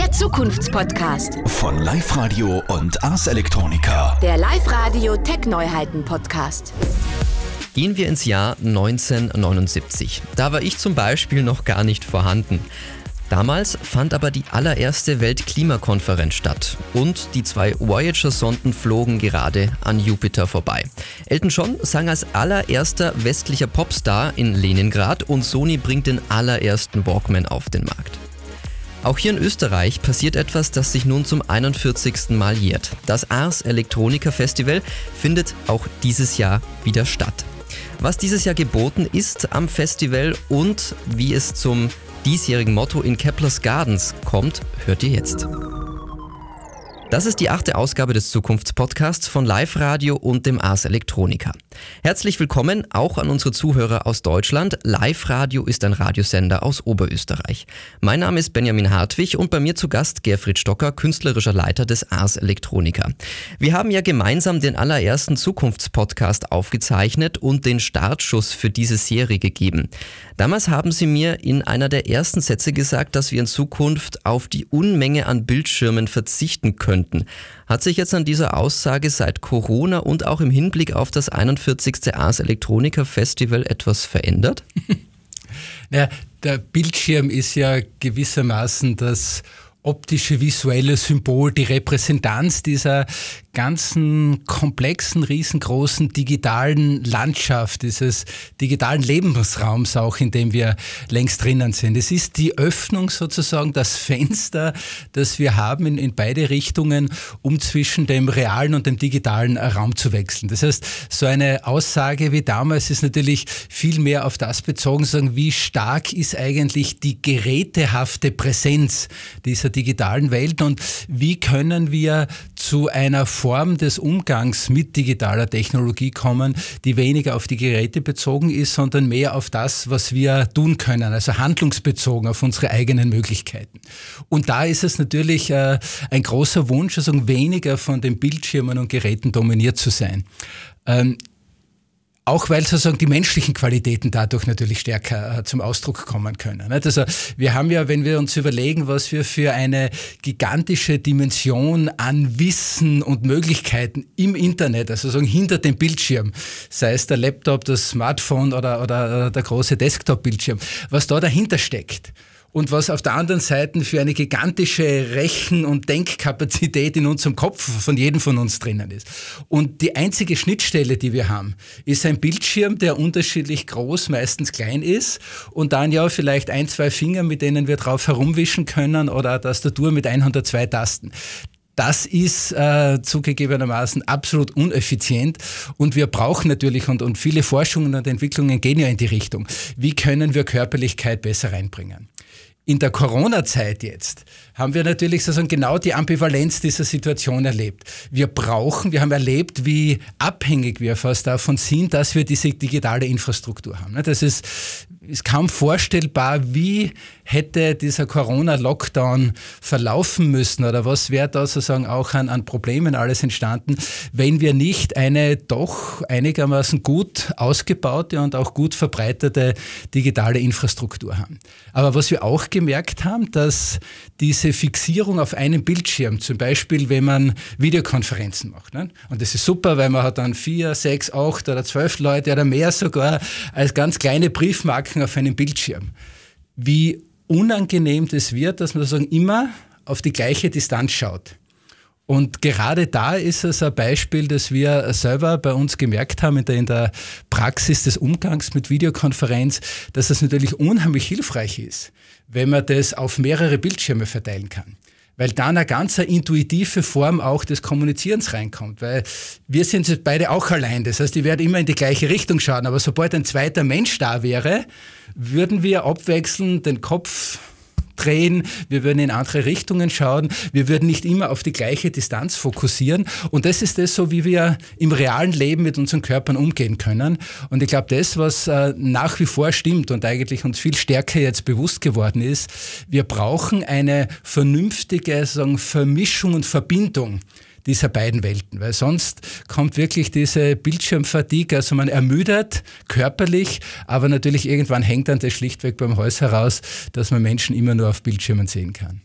Der Zukunftspodcast. Von Live Radio und Ars Electronica. Der Live-Radio Tech-Neuheiten-Podcast. Gehen wir ins Jahr 1979. Da war ich zum Beispiel noch gar nicht vorhanden. Damals fand aber die allererste Weltklimakonferenz statt und die zwei Voyager-Sonden flogen gerade an Jupiter vorbei. Elton John sang als allererster westlicher Popstar in Leningrad und Sony bringt den allerersten Walkman auf den Markt. Auch hier in Österreich passiert etwas, das sich nun zum 41. Mal jährt. Das Ars Electronica Festival findet auch dieses Jahr wieder statt. Was dieses Jahr geboten ist am Festival und wie es zum diesjährigen Motto in Keplers Gardens kommt, hört ihr jetzt. Das ist die achte Ausgabe des Zukunftspodcasts von Live Radio und dem Ars Electronica. Herzlich willkommen auch an unsere Zuhörer aus Deutschland. Live Radio ist ein Radiosender aus Oberösterreich. Mein Name ist Benjamin Hartwig und bei mir zu Gast Gerfried Stocker, künstlerischer Leiter des Ars Electronica. Wir haben ja gemeinsam den allerersten Zukunftspodcast aufgezeichnet und den Startschuss für diese Serie gegeben. Damals haben Sie mir in einer der ersten Sätze gesagt, dass wir in Zukunft auf die Unmenge an Bildschirmen verzichten können könnten. Hat sich jetzt an dieser Aussage seit Corona und auch im Hinblick auf das 41. Ars Electronica Festival etwas verändert? naja, der Bildschirm ist ja gewissermaßen das optische visuelle Symbol, die Repräsentanz dieser ganzen komplexen, riesengroßen digitalen Landschaft, dieses digitalen Lebensraums auch, in dem wir längst drinnen sind. Es ist die Öffnung sozusagen, das Fenster, das wir haben in, in beide Richtungen, um zwischen dem realen und dem digitalen Raum zu wechseln. Das heißt, so eine Aussage wie damals ist natürlich viel mehr auf das bezogen, sagen, wie stark ist eigentlich die gerätehafte Präsenz dieser digitalen Welt und wie können wir zu einer Form des Umgangs mit digitaler Technologie kommen, die weniger auf die Geräte bezogen ist, sondern mehr auf das, was wir tun können, also handlungsbezogen auf unsere eigenen Möglichkeiten. Und da ist es natürlich äh, ein großer Wunsch, also weniger von den Bildschirmen und Geräten dominiert zu sein. Ähm, auch weil sozusagen die menschlichen Qualitäten dadurch natürlich stärker äh, zum Ausdruck kommen können. Also wir haben ja, wenn wir uns überlegen, was wir für eine gigantische Dimension an Wissen und Möglichkeiten im Internet, also sozusagen hinter dem Bildschirm, sei es der Laptop, das Smartphone oder, oder der große Desktop-Bildschirm, was da dahinter steckt und was auf der anderen Seite für eine gigantische Rechen- und Denkkapazität in unserem Kopf von jedem von uns drinnen ist. Und die einzige Schnittstelle, die wir haben, ist ein Bildschirm, der unterschiedlich groß, meistens klein ist und dann ja vielleicht ein, zwei Finger, mit denen wir drauf herumwischen können oder eine Tastatur mit 102 Tasten. Das ist äh, zugegebenermaßen absolut uneffizient und wir brauchen natürlich, und, und viele Forschungen und Entwicklungen gehen ja in die Richtung, wie können wir Körperlichkeit besser reinbringen in der Corona-Zeit jetzt haben wir natürlich sozusagen genau die Ambivalenz dieser Situation erlebt. Wir brauchen, wir haben erlebt, wie abhängig wir fast davon sind, dass wir diese digitale Infrastruktur haben. Das ist, ist kaum vorstellbar, wie hätte dieser Corona-Lockdown verlaufen müssen oder was wäre da sozusagen auch an, an Problemen alles entstanden, wenn wir nicht eine doch einigermaßen gut ausgebaute und auch gut verbreitete digitale Infrastruktur haben. Aber was wir auch gemerkt haben, dass diese Fixierung auf einem Bildschirm, zum Beispiel wenn man Videokonferenzen macht, ne? und das ist super, weil man hat dann vier, sechs, acht oder zwölf Leute oder mehr sogar als ganz kleine Briefmarken auf einem Bildschirm. Wie unangenehm das wird, dass man sozusagen immer auf die gleiche Distanz schaut. Und gerade da ist es ein Beispiel, das wir selber bei uns gemerkt haben in der, in der Praxis des Umgangs mit Videokonferenz, dass es natürlich unheimlich hilfreich ist, wenn man das auf mehrere Bildschirme verteilen kann weil dann eine ganz intuitive Form auch des Kommunizierens reinkommt. Weil wir sind jetzt beide auch allein. Das heißt, die werden immer in die gleiche Richtung schauen. Aber sobald ein zweiter Mensch da wäre, würden wir abwechselnd den Kopf drehen, wir würden in andere Richtungen schauen, wir würden nicht immer auf die gleiche Distanz fokussieren. Und das ist das so, wie wir im realen Leben mit unseren Körpern umgehen können. Und ich glaube, das, was äh, nach wie vor stimmt und eigentlich uns viel stärker jetzt bewusst geworden ist, wir brauchen eine vernünftige sagen, Vermischung und Verbindung dieser beiden Welten, weil sonst kommt wirklich diese Bildschirmfatigue, also man ermüdet körperlich, aber natürlich irgendwann hängt dann das schlichtweg beim Hals heraus, dass man Menschen immer nur auf Bildschirmen sehen kann.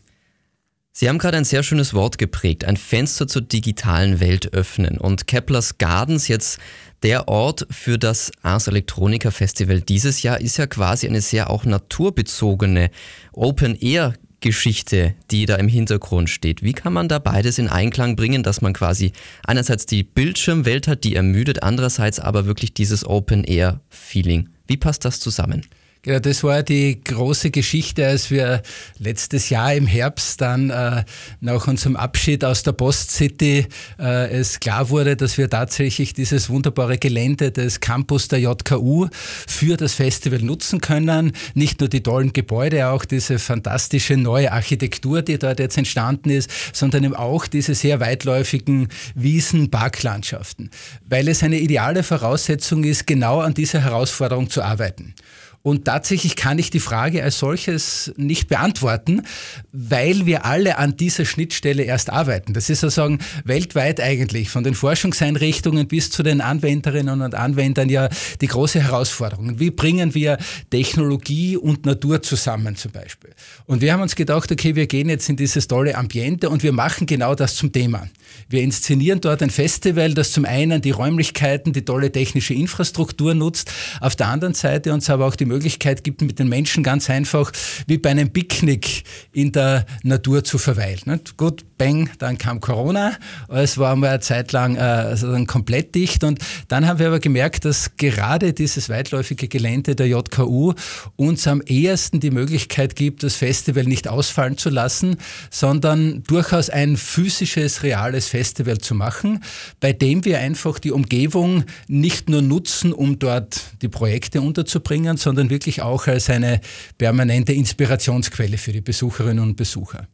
Sie haben gerade ein sehr schönes Wort geprägt, ein Fenster zur digitalen Welt öffnen. Und Keplers Gardens, jetzt der Ort für das Ars Electronica Festival dieses Jahr, ist ja quasi eine sehr auch naturbezogene Open-Air Geschichte, die da im Hintergrund steht. Wie kann man da beides in Einklang bringen, dass man quasi einerseits die Bildschirmwelt hat, die ermüdet, andererseits aber wirklich dieses Open-Air-Feeling? Wie passt das zusammen? Ja, das war die große Geschichte, als wir letztes Jahr im Herbst dann äh, nach unserem Abschied aus der Post City äh, es klar wurde, dass wir tatsächlich dieses wunderbare Gelände des Campus der JKU für das Festival nutzen können. Nicht nur die tollen Gebäude, auch diese fantastische neue Architektur, die dort jetzt entstanden ist, sondern eben auch diese sehr weitläufigen Wiesen, Parklandschaften, weil es eine ideale Voraussetzung ist, genau an dieser Herausforderung zu arbeiten. Und tatsächlich kann ich die Frage als solches nicht beantworten, weil wir alle an dieser Schnittstelle erst arbeiten. Das ist sozusagen weltweit eigentlich, von den Forschungseinrichtungen bis zu den Anwenderinnen und Anwendern ja die große Herausforderung. Wie bringen wir Technologie und Natur zusammen zum Beispiel? Und wir haben uns gedacht, okay, wir gehen jetzt in dieses tolle Ambiente und wir machen genau das zum Thema. Wir inszenieren dort ein Festival, das zum einen die Räumlichkeiten, die tolle technische Infrastruktur nutzt, auf der anderen Seite uns aber auch die Möglichkeit gibt, mit den Menschen ganz einfach wie bei einem Picknick in der Natur zu verweilen. Gut, bang, dann kam Corona, es war mal eine Zeit lang äh, komplett dicht und dann haben wir aber gemerkt, dass gerade dieses weitläufige Gelände der JKU uns am ehesten die Möglichkeit gibt, das Festival nicht ausfallen zu lassen, sondern durchaus ein physisches, reales Festival zu machen, bei dem wir einfach die Umgebung nicht nur nutzen, um dort die Projekte unterzubringen, sondern wirklich auch als eine permanente Inspirationsquelle für die Besucherinnen und Besucher.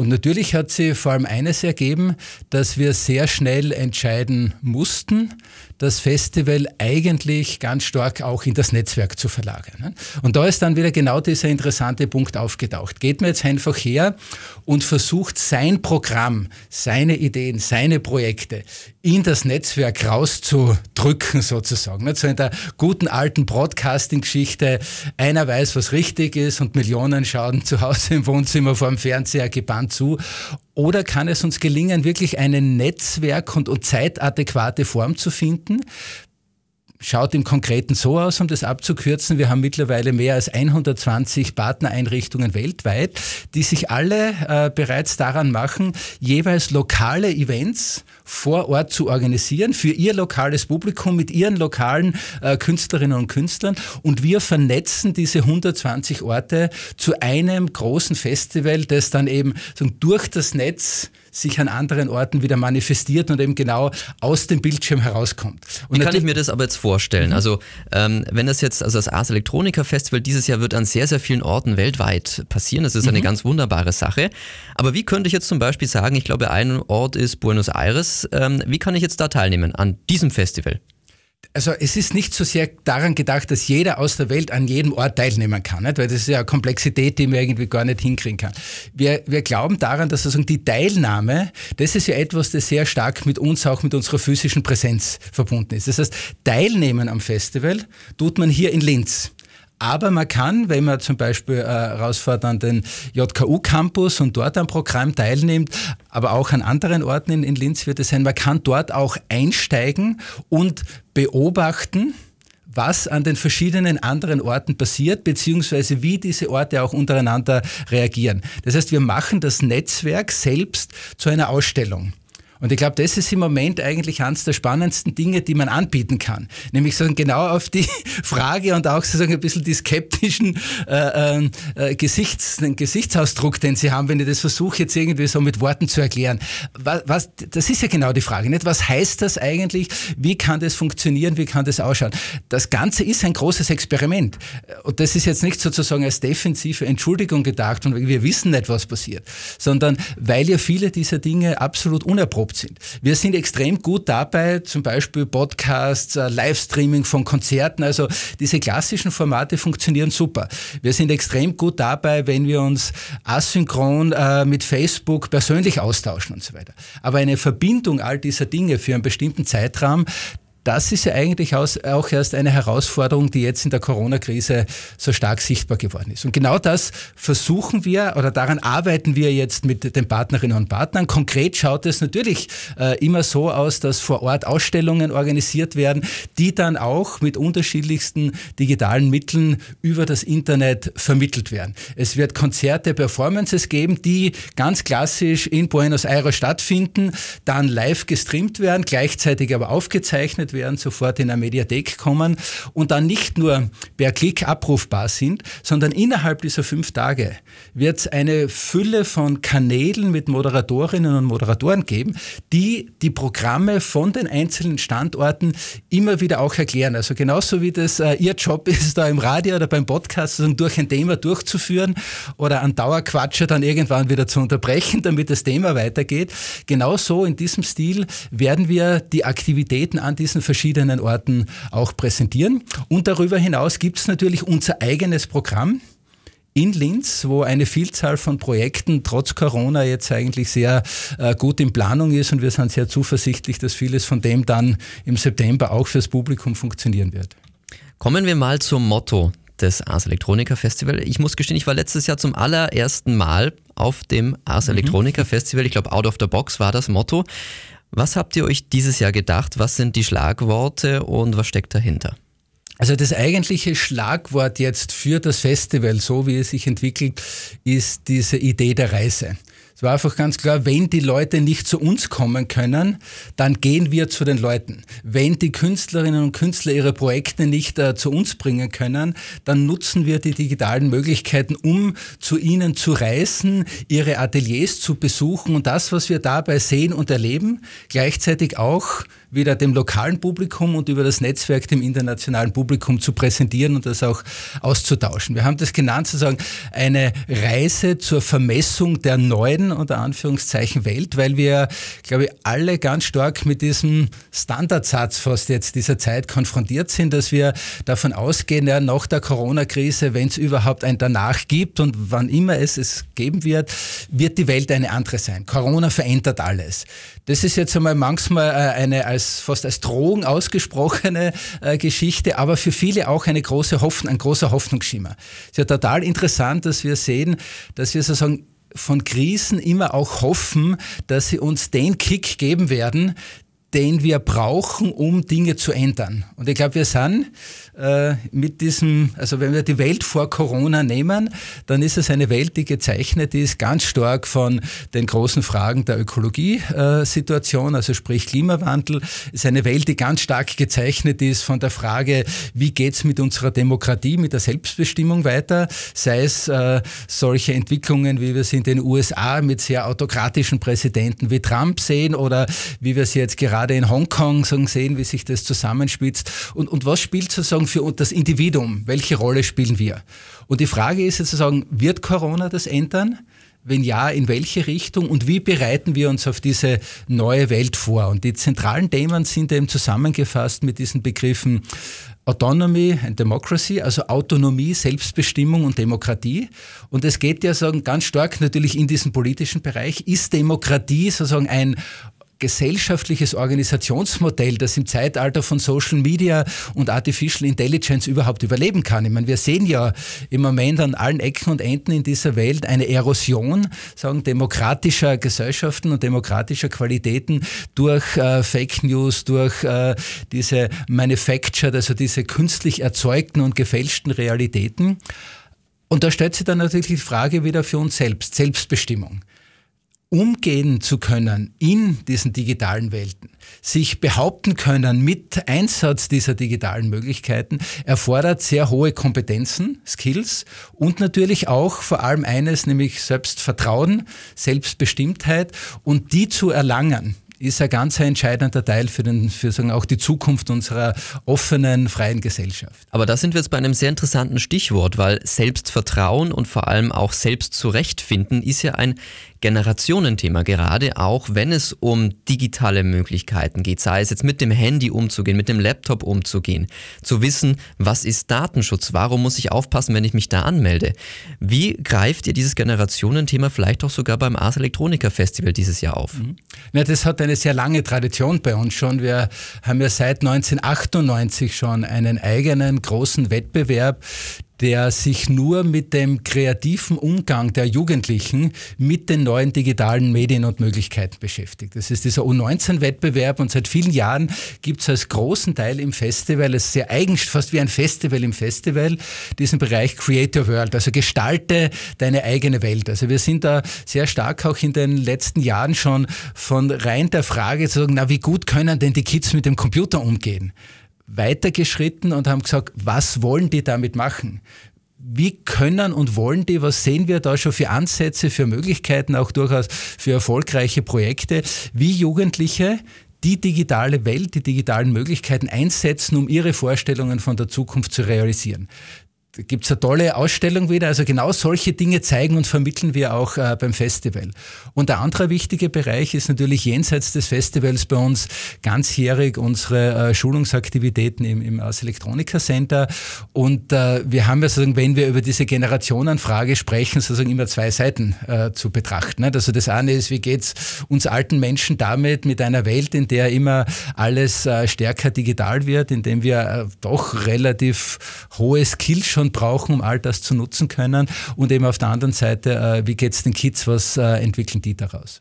Und natürlich hat sie vor allem eines ergeben, dass wir sehr schnell entscheiden mussten, das Festival eigentlich ganz stark auch in das Netzwerk zu verlagern. Und da ist dann wieder genau dieser interessante Punkt aufgetaucht. Geht man jetzt einfach her und versucht sein Programm, seine Ideen, seine Projekte in das Netzwerk rauszudrücken sozusagen. So in der guten alten Broadcasting-Geschichte, einer weiß, was richtig ist und Millionen schauen zu Hause im Wohnzimmer vor dem Fernseher gebannt zu oder kann es uns gelingen, wirklich eine Netzwerk- und, und zeitadäquate Form zu finden, schaut im Konkreten so aus, um das abzukürzen. Wir haben mittlerweile mehr als 120 Partnereinrichtungen weltweit, die sich alle äh, bereits daran machen, jeweils lokale Events vor Ort zu organisieren für ihr lokales Publikum mit ihren lokalen äh, Künstlerinnen und Künstlern. Und wir vernetzen diese 120 Orte zu einem großen Festival, das dann eben so durch das Netz sich an anderen Orten wieder manifestiert und eben genau aus dem Bildschirm herauskommt. Und Wie kann ich mir das aber jetzt vorstellen? Mhm. Also ähm, wenn das jetzt, also das Ars Electronica Festival dieses Jahr wird an sehr, sehr vielen Orten weltweit passieren. Das ist eine mhm. ganz wunderbare Sache. Aber wie könnte ich jetzt zum Beispiel sagen, ich glaube, ein Ort ist Buenos Aires. Ähm, wie kann ich jetzt da teilnehmen an diesem Festival? also es ist nicht so sehr daran gedacht, dass jeder aus der Welt an jedem Ort teilnehmen kann, nicht? weil das ist ja eine Komplexität, die man irgendwie gar nicht hinkriegen kann. Wir, wir glauben daran, dass sozusagen die Teilnahme, das ist ja etwas, das sehr stark mit uns, auch mit unserer physischen Präsenz verbunden ist. Das heißt, teilnehmen am Festival tut man hier in Linz. Aber man kann, wenn man zum Beispiel äh, rausfährt an den JKU-Campus und dort am Programm teilnimmt, aber auch an anderen Orten in, in Linz wird es sein, man kann dort auch einsteigen und beobachten, was an den verschiedenen anderen Orten passiert, beziehungsweise wie diese Orte auch untereinander reagieren. Das heißt, wir machen das Netzwerk selbst zu einer Ausstellung. Und ich glaube, das ist im Moment eigentlich eines der spannendsten Dinge, die man anbieten kann. Nämlich sagen, genau auf die Frage und auch sozusagen ein bisschen die skeptischen äh, ähm, äh, Gesichts, den Gesichtsausdruck, den Sie haben, wenn ich das versuche jetzt irgendwie so mit Worten zu erklären. Was, was, das ist ja genau die Frage, nicht? Was heißt das eigentlich? Wie kann das funktionieren? Wie kann das ausschauen? Das Ganze ist ein großes Experiment. Und das ist jetzt nicht sozusagen als defensive Entschuldigung gedacht und wir wissen nicht, was passiert, sondern weil ja viele dieser Dinge absolut unerprobt erlaubt sind. Wir sind extrem gut dabei, zum Beispiel Podcasts, äh, Livestreaming von Konzerten, also diese klassischen Formate funktionieren super. Wir sind extrem gut dabei, wenn wir uns asynchron äh, mit Facebook persönlich austauschen und so weiter. Aber eine Verbindung all dieser Dinge für einen bestimmten Zeitraum, das ist ja eigentlich auch erst eine Herausforderung, die jetzt in der Corona-Krise so stark sichtbar geworden ist. Und genau das versuchen wir oder daran arbeiten wir jetzt mit den Partnerinnen und Partnern. Konkret schaut es natürlich äh, immer so aus, dass vor Ort Ausstellungen organisiert werden, die dann auch mit unterschiedlichsten digitalen Mitteln über das Internet vermittelt werden. Es wird Konzerte, Performances geben, die ganz klassisch in Buenos Aires stattfinden, dann live gestreamt werden, gleichzeitig aber aufgezeichnet werden, sofort in der Mediathek kommen und dann nicht nur per Klick abrufbar sind, sondern innerhalb dieser fünf Tage wird es eine Fülle von Kanälen mit Moderatorinnen und Moderatoren geben, die die Programme von den einzelnen Standorten immer wieder auch erklären. Also genauso wie das äh, Ihr Job ist, da im Radio oder beim Podcast also durch ein Thema durchzuführen oder einen Dauerquatscher dann irgendwann wieder zu unterbrechen, damit das Thema weitergeht. Genauso in diesem Stil werden wir die Aktivitäten an diesen verschiedenen Orten auch präsentieren. Und darüber hinaus gibt es natürlich unser eigenes Programm in Linz, wo eine Vielzahl von Projekten trotz Corona jetzt eigentlich sehr äh, gut in Planung ist und wir sind sehr zuversichtlich, dass vieles von dem dann im September auch fürs Publikum funktionieren wird. Kommen wir mal zum Motto des Ars Electronica Festival. Ich muss gestehen, ich war letztes Jahr zum allerersten Mal auf dem Ars mhm. Electronica Festival. Ich glaube, Out of the Box war das Motto. Was habt ihr euch dieses Jahr gedacht? Was sind die Schlagworte und was steckt dahinter? Also das eigentliche Schlagwort jetzt für das Festival, so wie es sich entwickelt, ist diese Idee der Reise. Es war einfach ganz klar, wenn die Leute nicht zu uns kommen können, dann gehen wir zu den Leuten. Wenn die Künstlerinnen und Künstler ihre Projekte nicht äh, zu uns bringen können, dann nutzen wir die digitalen Möglichkeiten, um zu ihnen zu reisen, ihre Ateliers zu besuchen und das, was wir dabei sehen und erleben, gleichzeitig auch wieder dem lokalen Publikum und über das Netzwerk dem internationalen Publikum zu präsentieren und das auch auszutauschen. Wir haben das genannt sozusagen eine Reise zur Vermessung der neuen unter Anführungszeichen Welt, weil wir, glaube ich, alle ganz stark mit diesem Standardsatz fast jetzt dieser Zeit konfrontiert sind, dass wir davon ausgehen, ja, nach der Corona-Krise, wenn es überhaupt ein Danach gibt und wann immer es es geben wird, wird die Welt eine andere sein. Corona verändert alles. Das ist jetzt einmal manchmal äh, eine als, fast als Drohung ausgesprochene äh, Geschichte, aber für viele auch eine große Hoffnung, ein großer Hoffnungsschimmer. Es ist ja total interessant, dass wir sehen, dass wir sozusagen von Krisen immer auch hoffen, dass sie uns den Kick geben werden, den wir brauchen, um Dinge zu ändern. Und ich glaube, wir sind äh, mit diesem, also wenn wir die Welt vor Corona nehmen, dann ist es eine Welt, die gezeichnet ist ganz stark von den großen Fragen der Ökologiesituation, also sprich Klimawandel. Es ist eine Welt, die ganz stark gezeichnet ist von der Frage, wie geht's mit unserer Demokratie, mit der Selbstbestimmung weiter, sei es äh, solche Entwicklungen, wie wir sie in den USA mit sehr autokratischen Präsidenten wie Trump sehen oder wie wir sie jetzt gerade gerade in Hongkong sehen, wie sich das zusammenspitzt. Und, und was spielt sozusagen für das Individuum? Welche Rolle spielen wir? Und die Frage ist sozusagen, wird Corona das ändern? Wenn ja, in welche Richtung und wie bereiten wir uns auf diese neue Welt vor? Und die zentralen Themen sind eben zusammengefasst mit diesen Begriffen Autonomy and Democracy, also Autonomie, Selbstbestimmung und Demokratie. Und es geht ja sagen, ganz stark natürlich in diesen politischen Bereich. Ist Demokratie sozusagen ein gesellschaftliches Organisationsmodell, das im Zeitalter von Social Media und Artificial Intelligence überhaupt überleben kann. Ich meine, wir sehen ja im Moment an allen Ecken und Enden in dieser Welt eine Erosion, sagen, demokratischer Gesellschaften und demokratischer Qualitäten durch äh, Fake News, durch äh, diese Manufactured, also diese künstlich erzeugten und gefälschten Realitäten. Und da stellt sich dann natürlich die Frage wieder für uns selbst, Selbstbestimmung umgehen zu können in diesen digitalen Welten, sich behaupten können mit Einsatz dieser digitalen Möglichkeiten, erfordert sehr hohe Kompetenzen, Skills und natürlich auch vor allem eines, nämlich Selbstvertrauen, Selbstbestimmtheit und die zu erlangen ist ein ganz entscheidender Teil für, den, für sagen, auch die Zukunft unserer offenen, freien Gesellschaft. Aber da sind wir jetzt bei einem sehr interessanten Stichwort, weil Selbstvertrauen und vor allem auch Selbstzurechtfinden ist ja ein Generationenthema, gerade auch wenn es um digitale Möglichkeiten geht, sei es jetzt mit dem Handy umzugehen, mit dem Laptop umzugehen, zu wissen, was ist Datenschutz, warum muss ich aufpassen, wenn ich mich da anmelde. Wie greift ihr dieses Generationenthema vielleicht auch sogar beim Ars Electronica Festival dieses Jahr auf? Mhm. Ja, das hat eine sehr lange Tradition bei uns schon. Wir haben ja seit 1998 schon einen eigenen großen Wettbewerb, der sich nur mit dem kreativen Umgang der Jugendlichen mit den neuen digitalen Medien und Möglichkeiten beschäftigt. Das ist dieser U19-Wettbewerb und seit vielen Jahren gibt es als großen Teil im Festival, es ist sehr eigen, fast wie ein Festival im Festival, diesen Bereich Creator World, also gestalte deine eigene Welt. Also wir sind da sehr stark auch in den letzten Jahren schon von rein der Frage zu sagen, na wie gut können denn die Kids mit dem Computer umgehen? Weitergeschritten und haben gesagt, was wollen die damit machen? Wie können und wollen die, was sehen wir da schon für Ansätze, für Möglichkeiten, auch durchaus für erfolgreiche Projekte, wie Jugendliche die digitale Welt, die digitalen Möglichkeiten einsetzen, um ihre Vorstellungen von der Zukunft zu realisieren gibt es eine tolle Ausstellung wieder. Also genau solche Dinge zeigen und vermitteln wir auch äh, beim Festival. Und der andere wichtige Bereich ist natürlich jenseits des Festivals bei uns ganzjährig unsere äh, Schulungsaktivitäten im, im Ars Electronica Center. Und äh, wir haben ja sozusagen, wenn wir über diese Generationenfrage sprechen, sozusagen immer zwei Seiten äh, zu betrachten. Ne? Also das eine ist, wie geht's uns alten Menschen damit, mit einer Welt, in der immer alles äh, stärker digital wird, in dem wir äh, doch relativ hohe Skills schon brauchen, um all das zu nutzen können. Und eben auf der anderen Seite, äh, wie geht es den Kids, was äh, entwickeln die daraus?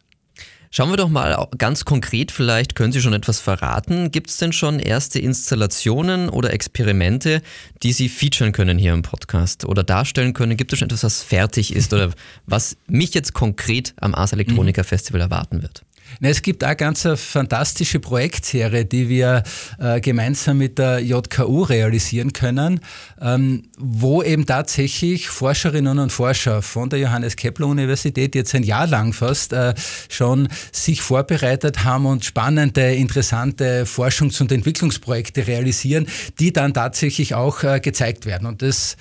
Schauen wir doch mal ganz konkret, vielleicht können Sie schon etwas verraten. Gibt es denn schon erste Installationen oder Experimente, die Sie featuren können hier im Podcast oder darstellen können? Gibt es schon etwas, was fertig ist oder was mich jetzt konkret am Ars Electronica Festival erwarten wird? Es gibt auch ganz eine fantastische Projektserie, die wir äh, gemeinsam mit der JKU realisieren können, ähm, wo eben tatsächlich Forscherinnen und Forscher von der Johannes Kepler Universität jetzt ein Jahr lang fast äh, schon sich vorbereitet haben und spannende, interessante Forschungs- und Entwicklungsprojekte realisieren, die dann tatsächlich auch äh, gezeigt werden. Und das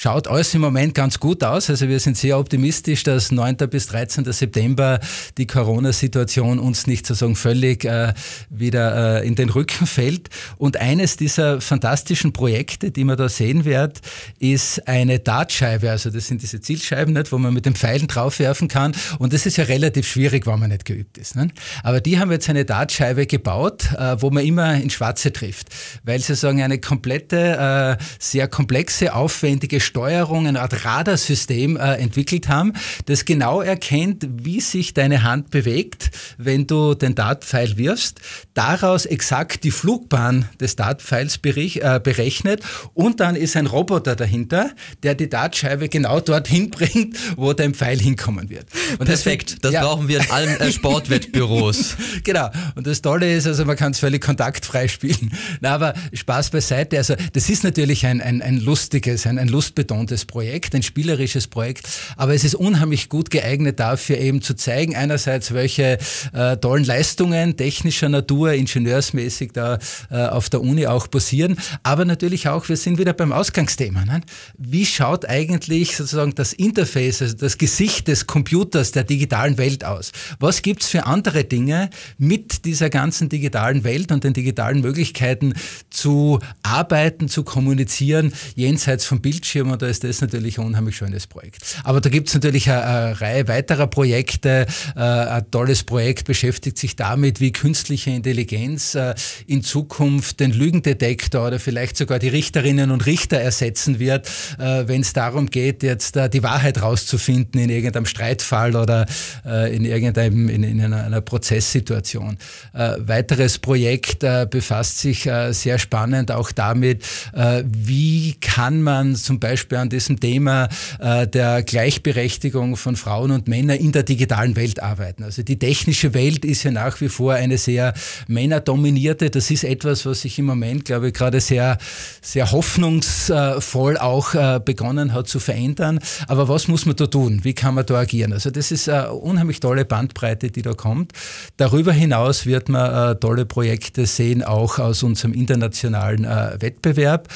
schaut alles im Moment ganz gut aus. Also wir sind sehr optimistisch, dass 9. bis 13. September die Corona-Situation uns nicht sozusagen völlig äh, wieder äh, in den Rücken fällt. Und eines dieser fantastischen Projekte, die man da sehen wird, ist eine Dartscheibe. Also das sind diese Zielscheiben, nicht, wo man mit den Pfeilen draufwerfen kann. Und das ist ja relativ schwierig, wenn man nicht geübt ist. Nicht? Aber die haben jetzt eine Dartscheibe gebaut, äh, wo man immer in Schwarze trifft, weil sie sagen, eine komplette, äh, sehr komplexe, aufwendige Steuerung, eine Art Radarsystem äh, entwickelt haben, das genau erkennt, wie sich deine Hand bewegt, wenn du den Dartpfeil wirfst, daraus exakt die Flugbahn des Dartpfeils äh, berechnet und dann ist ein Roboter dahinter, der die Dartscheibe genau dorthin bringt, wo dein Pfeil hinkommen wird. Und Perfekt, das, das ja. brauchen wir in allen äh, Sportwettbüros. genau, und das Tolle ist, also man kann es völlig kontaktfrei spielen. Na, aber Spaß beiseite, also das ist natürlich ein, ein, ein lustiges, ein, ein Lust lustbetontes Projekt, ein spielerisches Projekt, aber es ist unheimlich gut geeignet dafür eben zu zeigen, einerseits welche äh, tollen Leistungen technischer Natur, ingenieursmäßig da äh, auf der Uni auch passieren, aber natürlich auch, wir sind wieder beim Ausgangsthema. Ne? Wie schaut eigentlich sozusagen das Interface, also das Gesicht des Computers der digitalen Welt aus? Was gibt es für andere Dinge mit dieser ganzen digitalen Welt und den digitalen Möglichkeiten zu arbeiten, zu kommunizieren, jenseits vom Bildschirm Bildschirm und da ist das natürlich ein unheimlich schönes Projekt. Aber da gibt es natürlich eine, eine, Reihe weiterer Projekte. Äh, ein tolles Projekt beschäftigt sich damit, wie künstliche Intelligenz äh, in Zukunft den Lügendetektor oder vielleicht sogar die Richterinnen und Richter ersetzen wird, äh, wenn es darum geht, jetzt die Wahrheit rauszufinden in irgendeinem Streitfall oder in irgendeinem in, in einer, einer, Prozesssituation. weiteres Projekt befasst sich sehr spannend auch damit, wie kann man zum Beispiel Beispiel an diesem Thema äh, der Gleichberechtigung von Frauen und Männern in der digitalen Welt arbeiten. Also die technische Welt ist ja nach wie vor eine sehr männerdominierte. Das ist etwas, was sich im Moment, glaube ich, gerade sehr, sehr hoffnungsvoll auch äh, begonnen hat zu verändern. Aber was muss man da tun? Wie kann man da agieren? Also das ist eine unheimlich tolle Bandbreite, die da kommt. Darüber hinaus wird man äh, tolle Projekte sehen, auch aus unserem internationalen Wettbewerb.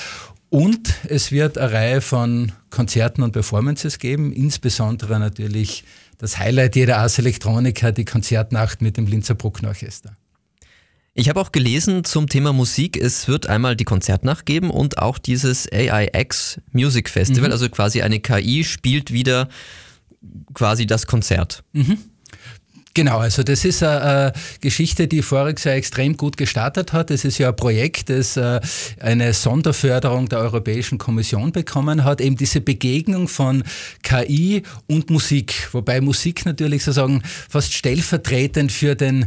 Und es wird eine Reihe von Konzerten und Performances geben, insbesondere natürlich das Highlight jeder Ars Electronica, die Konzertnacht mit dem Linzer Brucknerorchester. Ich habe auch gelesen zum Thema Musik, es wird einmal die Konzertnacht geben und auch dieses AIX Music Festival, mhm. also quasi eine KI spielt wieder quasi das Konzert. Mhm. Genau, also das ist eine Geschichte, die voriges Jahr extrem gut gestartet hat. Es ist ja ein Projekt, das äh, eine Sonderförderung der Europäischen Kommission bekommen hat, eben diese Begegnung von KI und Musik, wobei Musik natürlich sozusagen fast stellvertretend für den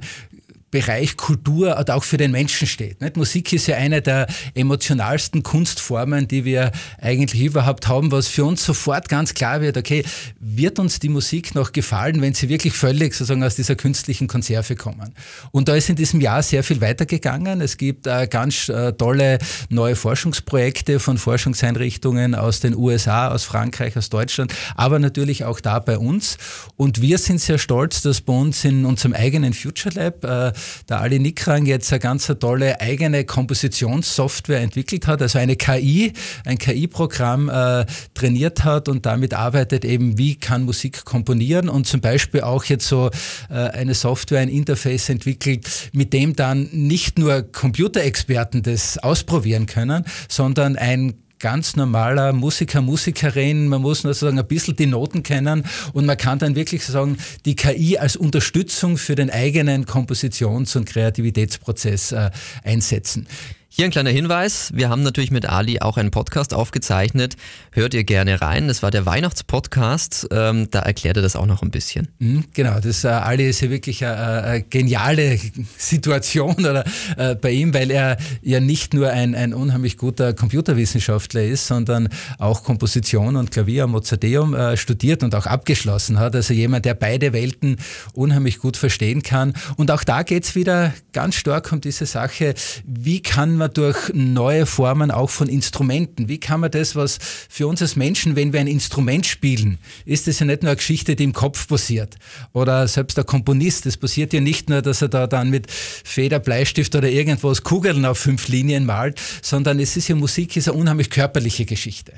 Bereich Kultur und auch für den Menschen steht. Nicht? Musik ist ja eine der emotionalsten Kunstformen, die wir eigentlich überhaupt haben, was für uns sofort ganz klar wird, okay, wird uns die Musik noch gefallen, wenn sie wirklich völlig sozusagen aus dieser künstlichen Konserve kommen. Und da ist in diesem Jahr sehr viel weitergegangen. Es gibt äh, ganz äh, tolle neue Forschungsprojekte von Forschungseinrichtungen aus den USA, aus Frankreich, aus Deutschland, aber natürlich auch da bei uns. Und wir sind sehr stolz, dass bei uns in unserem eigenen Future Lab äh, der Ali Nikrang jetzt eine ganz tolle eigene Kompositionssoftware entwickelt hat, also eine KI, ein KI-Programm äh, trainiert hat und damit arbeitet eben, wie kann Musik komponieren und zum Beispiel auch jetzt so äh, eine Software, ein Interface entwickelt, mit dem dann nicht nur Computerexperten das ausprobieren können, sondern ein ganz normaler Musiker, Musikerin. Man muss nur sozusagen ein bisschen die Noten kennen und man kann dann wirklich sagen, die KI als Unterstützung für den eigenen Kompositions- und Kreativitätsprozess äh, einsetzen. Hier ein kleiner Hinweis. Wir haben natürlich mit Ali auch einen Podcast aufgezeichnet. Hört ihr gerne rein. Das war der Weihnachtspodcast. Ähm, da erklärt er das auch noch ein bisschen. Mhm, genau, das äh, Ali ist ja wirklich eine, eine geniale Situation oder, äh, bei ihm, weil er ja nicht nur ein, ein unheimlich guter Computerwissenschaftler ist, sondern auch Komposition und Klavier am Mozarteum äh, studiert und auch abgeschlossen hat. Also jemand, der beide Welten unheimlich gut verstehen kann. Und auch da geht es wieder ganz stark um diese Sache, wie kann man man durch neue Formen auch von Instrumenten, wie kann man das, was für uns als Menschen, wenn wir ein Instrument spielen, ist das ja nicht nur eine Geschichte, die im Kopf passiert. Oder selbst der Komponist, es passiert ja nicht nur, dass er da dann mit Feder, Bleistift oder irgendwas Kugeln auf fünf Linien malt, sondern es ist ja Musik, ist eine unheimlich körperliche Geschichte.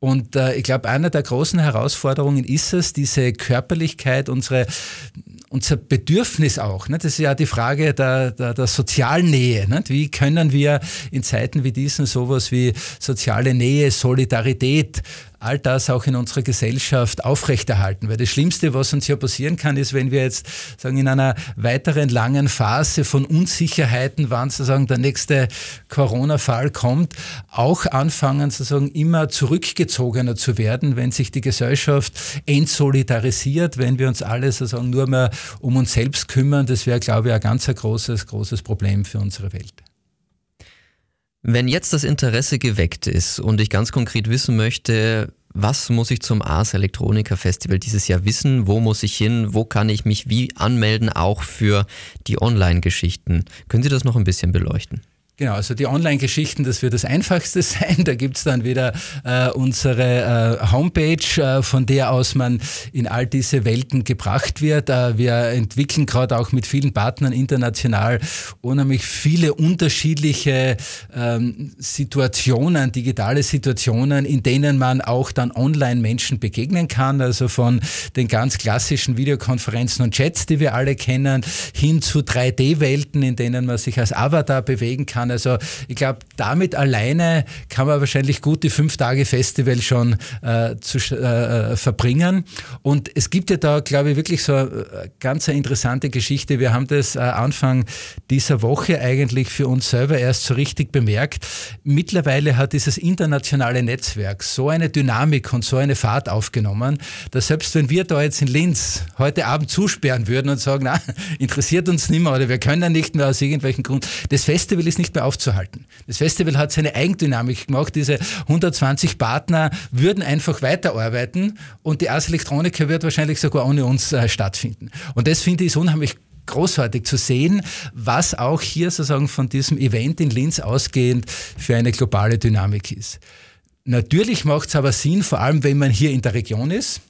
Und äh, ich glaube, eine der großen Herausforderungen ist es, diese Körperlichkeit, unsere unser Bedürfnis auch. Ne? Das ist ja die Frage der, der, der sozialen Nähe. Ne? Wie können wir in Zeiten wie diesen sowas wie soziale Nähe, Solidarität, all das auch in unserer Gesellschaft aufrechterhalten. Weil das Schlimmste, was uns hier passieren kann, ist, wenn wir jetzt sagen, in einer weiteren langen Phase von Unsicherheiten, wann sozusagen der nächste Corona-Fall kommt, auch anfangen, sozusagen immer zurückgezogener zu werden, wenn sich die Gesellschaft entsolidarisiert, wenn wir uns alle sozusagen nur mehr um uns selbst kümmern. Das wäre, glaube ich, ein ganz großes, großes Problem für unsere Welt. Wenn jetzt das Interesse geweckt ist und ich ganz konkret wissen möchte, was muss ich zum Ars Electronica Festival dieses Jahr wissen? Wo muss ich hin? Wo kann ich mich wie anmelden, auch für die Online-Geschichten? Können Sie das noch ein bisschen beleuchten? Genau, also die Online-Geschichten, das wird das Einfachste sein. Da gibt's dann wieder äh, unsere äh, Homepage, äh, von der aus man in all diese Welten gebracht wird. Äh, wir entwickeln gerade auch mit vielen Partnern international unheimlich viele unterschiedliche ähm, Situationen, digitale Situationen, in denen man auch dann online Menschen begegnen kann. Also von den ganz klassischen Videokonferenzen und Chats, die wir alle kennen, hin zu 3D-Welten, in denen man sich als Avatar bewegen kann kann. Also ich glaube, damit alleine kann man wahrscheinlich gut die fünf Tage Festival schon äh, zu, äh, verbringen. Und es gibt ja da, glaube ich, wirklich so eine äh, ganz eine interessante Geschichte. Wir haben das äh, Anfang dieser Woche eigentlich für uns selber erst so richtig bemerkt. Mittlerweile hat dieses internationale Netzwerk so eine Dynamik und so eine Fahrt aufgenommen, dass selbst wenn wir da jetzt in Linz heute Abend zusperren würden und sagen, na, interessiert uns nicht mehr oder wir können nicht mehr aus irgendwelchen Gründen, das Festival ist nicht mehr mehr aufzuhalten. Das Festival hat seine Eigendynamik gemacht. Diese 120 Partner würden einfach weiterarbeiten und die Ars Electronica wird wahrscheinlich sogar ohne uns äh, stattfinden. Und das finde ich unheimlich großartig zu sehen, was auch hier sozusagen von diesem Event in Linz ausgehend für eine globale Dynamik ist. Natürlich macht es aber Sinn, vor allem wenn man hier in der Region ist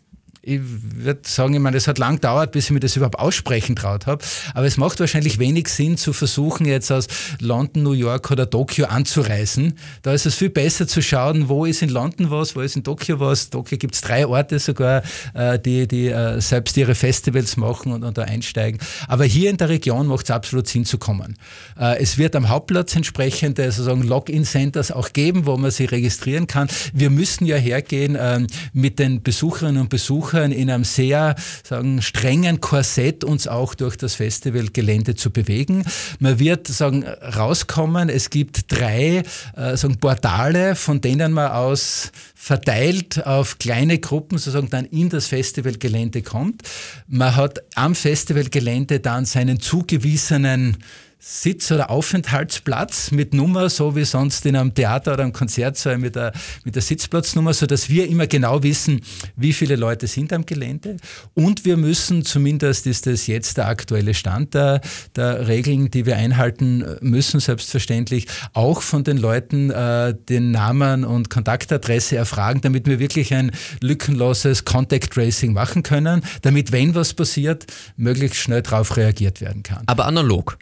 ich würde sagen, ich meine, es hat lang gedauert, bis ich mir das überhaupt aussprechen traut habe. Aber es macht wahrscheinlich wenig Sinn zu versuchen, jetzt aus London, New York oder Tokio anzureisen. Da ist es viel besser zu schauen, wo ist in London was, wo ist in Tokio was. Tokio gibt es drei Orte sogar, äh, die, die äh, selbst ihre Festivals machen und, und da einsteigen. Aber hier in der Region macht es absolut Sinn zu kommen. Äh, es wird am Hauptplatz entsprechende sozusagen Login-Centers auch geben, wo man sich registrieren kann. Wir müssen ja hergehen ähm, mit den Besucherinnen und Besuchern versuchen, in einem sehr sagen, strengen Korsett uns auch durch das Festivalgelände zu bewegen. Man wird sagen, rauskommen, es gibt drei äh, sagen, Portale, von denen man aus verteilt auf kleine Gruppen sozusagen dann in das Festivalgelände kommt. Man hat am Festivalgelände dann seinen zugewiesenen Sitz- oder Aufenthaltsplatz mit Nummer, so wie sonst in einem Theater oder einem Konzertsaal mit der, mit der Sitzplatznummer, so dass wir immer genau wissen, wie viele Leute sind am Gelände. Und wir müssen, zumindest ist das jetzt der aktuelle Stand der, der Regeln, die wir einhalten müssen, selbstverständlich, auch von den Leuten äh, den Namen und Kontaktadresse erfragen, damit wir wirklich ein lückenloses Contact Tracing machen können, damit, wenn was passiert, möglichst schnell darauf reagiert werden kann. Aber analog.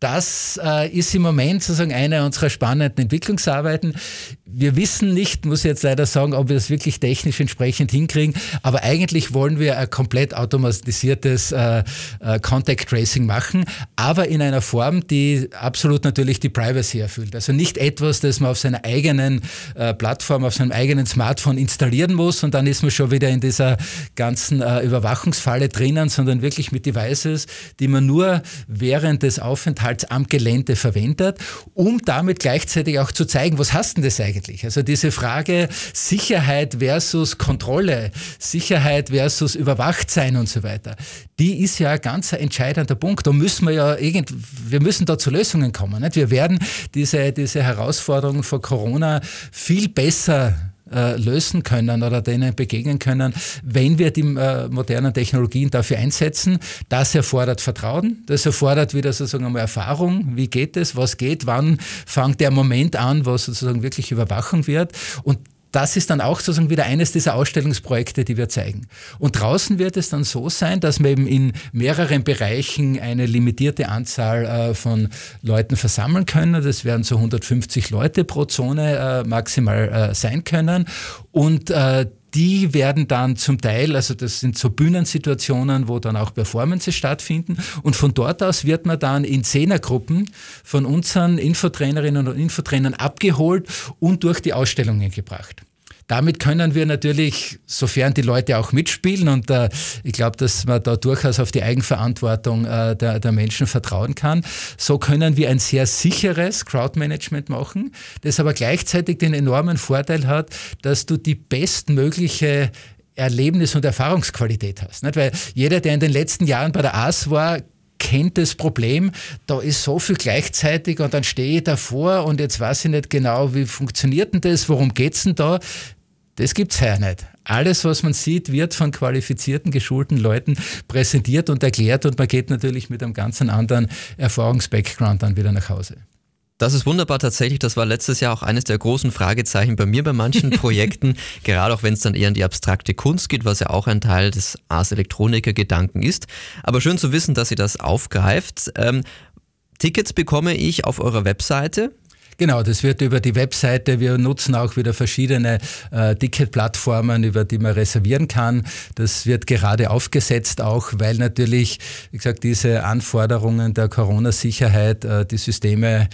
Das äh, ist im Moment sozusagen eine unserer spannenden Entwicklungsarbeiten. Wir wissen nicht, muss ich jetzt leider sagen, ob wir das wirklich technisch entsprechend hinkriegen, aber eigentlich wollen wir ein komplett automatisiertes äh, äh, Contact Tracing machen, aber in einer Form, die absolut natürlich die Privacy erfüllt. Also nicht etwas, das man auf seiner eigenen äh, Plattform, auf seinem eigenen Smartphone installieren muss und dann ist man schon wieder in dieser ganzen äh, Überwachungsfalle drinnen, sondern wirklich mit Devices, die man nur während des Aufenthalts Aufenthalts am Gelände verwendet, um damit gleichzeitig auch zu zeigen, was hast denn das eigentlich? Also diese Frage Sicherheit versus Kontrolle, Sicherheit versus Überwachtsein und so weiter, die ist ja ein ganz entscheidender Punkt. Da müssen wir ja irgend, wir müssen da zu Lösungen kommen. Nicht? Wir werden diese, diese Herausforderungen vor Corona viel besser äh, lösen können oder denen begegnen können, wenn wir die äh, modernen Technologien dafür einsetzen. Das erfordert Vertrauen, das erfordert wieder sozusagen einmal Erfahrung. Wie geht es? Was geht? Wann fängt der Moment an, wo sozusagen wirklich Überwachung wird? Und das ist dann auch sozusagen wieder eines dieser Ausstellungsprojekte, die wir zeigen. Und draußen wird es dann so sein, dass wir eben in mehreren Bereichen eine limitierte Anzahl äh, von Leuten versammeln können. Das werden so 150 Leute pro Zone äh, maximal äh, sein können. Und äh, die werden dann zum Teil, also das sind so Bühnensituationen, wo dann auch Performances stattfinden und von dort aus wird man dann in Zehnergruppen von unseren Infotrainerinnen und Infotrainern abgeholt und durch die Ausstellungen gebracht. Damit können wir natürlich, sofern die Leute auch mitspielen, und äh, ich glaube, dass man da durchaus auf die Eigenverantwortung äh, der, der Menschen vertrauen kann, so können wir ein sehr sicheres Crowdmanagement machen, das aber gleichzeitig den enormen Vorteil hat, dass du die bestmögliche Erlebnis- und Erfahrungsqualität hast. Nicht? Weil jeder, der in den letzten Jahren bei der AS war, kennt das Problem, da ist so viel gleichzeitig und dann stehe ich davor und jetzt weiß ich nicht genau, wie funktioniert denn das, worum geht es denn da? Das gibt es ja nicht. Alles, was man sieht, wird von qualifizierten, geschulten Leuten präsentiert und erklärt und man geht natürlich mit einem ganz anderen Erfahrungsbackground dann wieder nach Hause. Das ist wunderbar tatsächlich. Das war letztes Jahr auch eines der großen Fragezeichen bei mir bei manchen Projekten, gerade auch wenn es dann eher in die abstrakte Kunst geht, was ja auch ein Teil des Ars Electronica Gedanken ist. Aber schön zu wissen, dass ihr das aufgreift. Ähm, Tickets bekomme ich auf eurer Webseite. Genau, das wird über die Webseite. Wir nutzen auch wieder verschiedene äh, Ticketplattformen, über die man reservieren kann. Das wird gerade aufgesetzt, auch weil natürlich, wie gesagt, diese Anforderungen der Corona-Sicherheit äh, die Systeme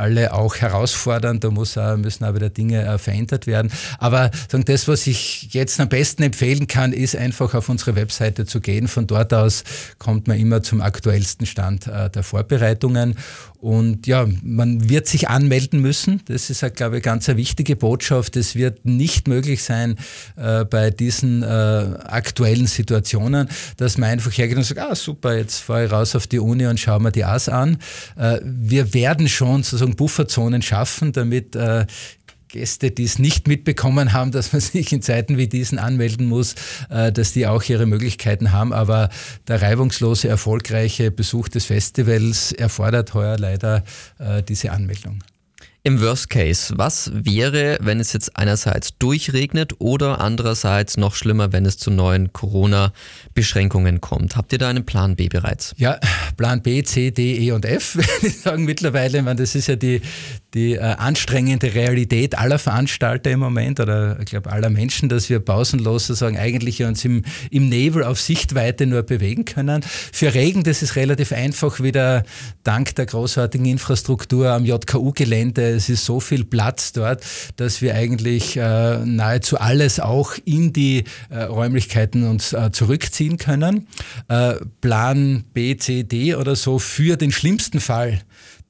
alle auch herausfordern. Da muss auch, müssen auch wieder Dinge äh, verändert werden. Aber sagen, das, was ich jetzt am besten empfehlen kann, ist einfach auf unsere Webseite zu gehen. Von dort aus kommt man immer zum aktuellsten Stand äh, der Vorbereitungen. Und ja, man wird sich anmelden müssen. Das ist, glaube ich, ganz eine wichtige Botschaft. Es wird nicht möglich sein, äh, bei diesen äh, aktuellen Situationen, dass man einfach hergeht und sagt, ah super, jetzt fahre ich raus auf die Uni und schaue mir die AS an. Äh, wir werden schon sozusagen Bufferzonen schaffen, damit äh, Gäste, die es nicht mitbekommen haben, dass man sich in Zeiten wie diesen anmelden muss, äh, dass die auch ihre Möglichkeiten haben. Aber der reibungslose, erfolgreiche Besuch des Festivals erfordert heuer leider äh, diese Anmeldung. Im Worst Case, was wäre, wenn es jetzt einerseits durchregnet oder andererseits noch schlimmer, wenn es zu neuen Corona-Beschränkungen kommt? Habt ihr da einen Plan B bereits? Ja, Plan B, C, D, E und F, würde ich sagen mittlerweile. Ich meine, das ist ja die, die äh, anstrengende Realität aller Veranstalter im Moment oder ich glaube aller Menschen, dass wir pausenlos sozusagen eigentlich uns im, im Nebel auf Sichtweite nur bewegen können. Für Regen, das ist relativ einfach wieder dank der großartigen Infrastruktur am JKU-Gelände. Es ist so viel Platz dort, dass wir eigentlich äh, nahezu alles auch in die äh, Räumlichkeiten uns äh, zurückziehen können. Äh, Plan B, C, D oder so für den schlimmsten Fall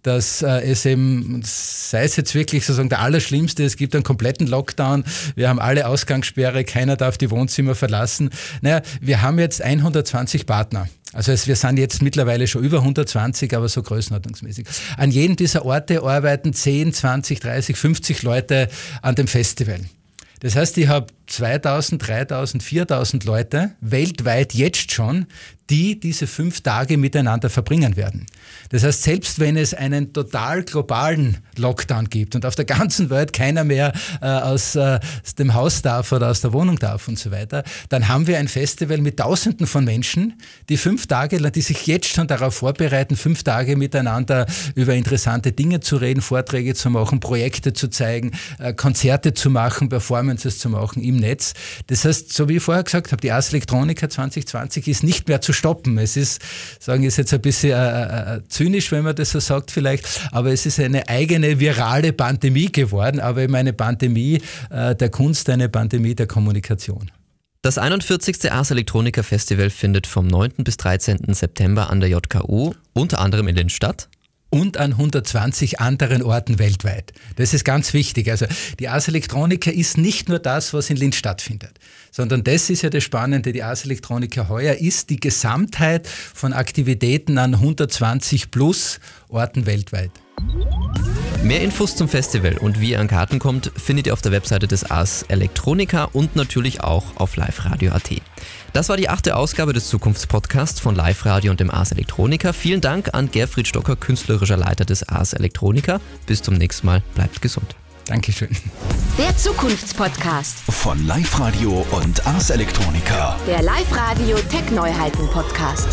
dass äh, es eben, sei es jetzt wirklich sozusagen der Allerschlimmste, es gibt einen kompletten Lockdown, wir haben alle Ausgangssperre, keiner darf die Wohnzimmer verlassen. Naja, wir haben jetzt 120 Partner. Also es, wir sind jetzt mittlerweile schon über 120, aber so größenordnungsmäßig. An jedem dieser Orte arbeiten 10, 20, 30, 50 Leute an dem Festival. Das heißt, ich habe 2000, 3000, 4000 Leute weltweit jetzt schon, die diese fünf Tage miteinander verbringen werden. Das heißt, selbst wenn es einen total globalen Lockdown gibt und auf der ganzen Welt keiner mehr äh, aus, äh, dem Haus darf oder aus der Wohnung darf und so weiter, dann haben wir ein Festival mit Tausenden von Menschen, die fünf Tage, die sich jetzt schon darauf vorbereiten, fünf Tage miteinander über interessante Dinge zu reden, Vorträge zu machen, Projekte zu zeigen, äh, Konzerte zu machen, Performances zu machen im Netz. Das heißt, so wie ich vorher gesagt habe, die Ars Electronica 2020 ist nicht mehr zu stoppen. Es ist, sagen ist jetzt ein bisschen äh, äh, zynisch, wenn man das so sagt vielleicht, aber es ist eine eigene virale Pandemie geworden, aber eben eine Pandemie äh, der Kunst, eine Pandemie der Kommunikation. Das 41. Ars Electronica Festival findet vom 9. bis 13. September an der JKU unter anderem in Linz statt und an 120 anderen Orten weltweit. Das ist ganz wichtig. Also die Ars Electronica ist nicht nur das, was in Linz stattfindet, sondern das ist ja das Spannende. Die Ars Electronica heuer ist die Gesamtheit von Aktivitäten an 120 plus Orten weltweit. Mehr Infos zum Festival und wie ihr an Karten kommt, findet ihr auf der Webseite des Ars Electronica und natürlich auch auf liveradio.at. Das war die achte Ausgabe des Zukunftspodcasts von Live Radio und dem Ars Electronica. Vielen Dank an Gerfried Stocker, künstlerischer Leiter des Ars Electronica. Bis zum nächsten Mal. Bleibt gesund. Dankeschön. Der Zukunftspodcast. Von Live Radio und Ars Electronica. Der Live Radio Tech Neuheiten Podcast.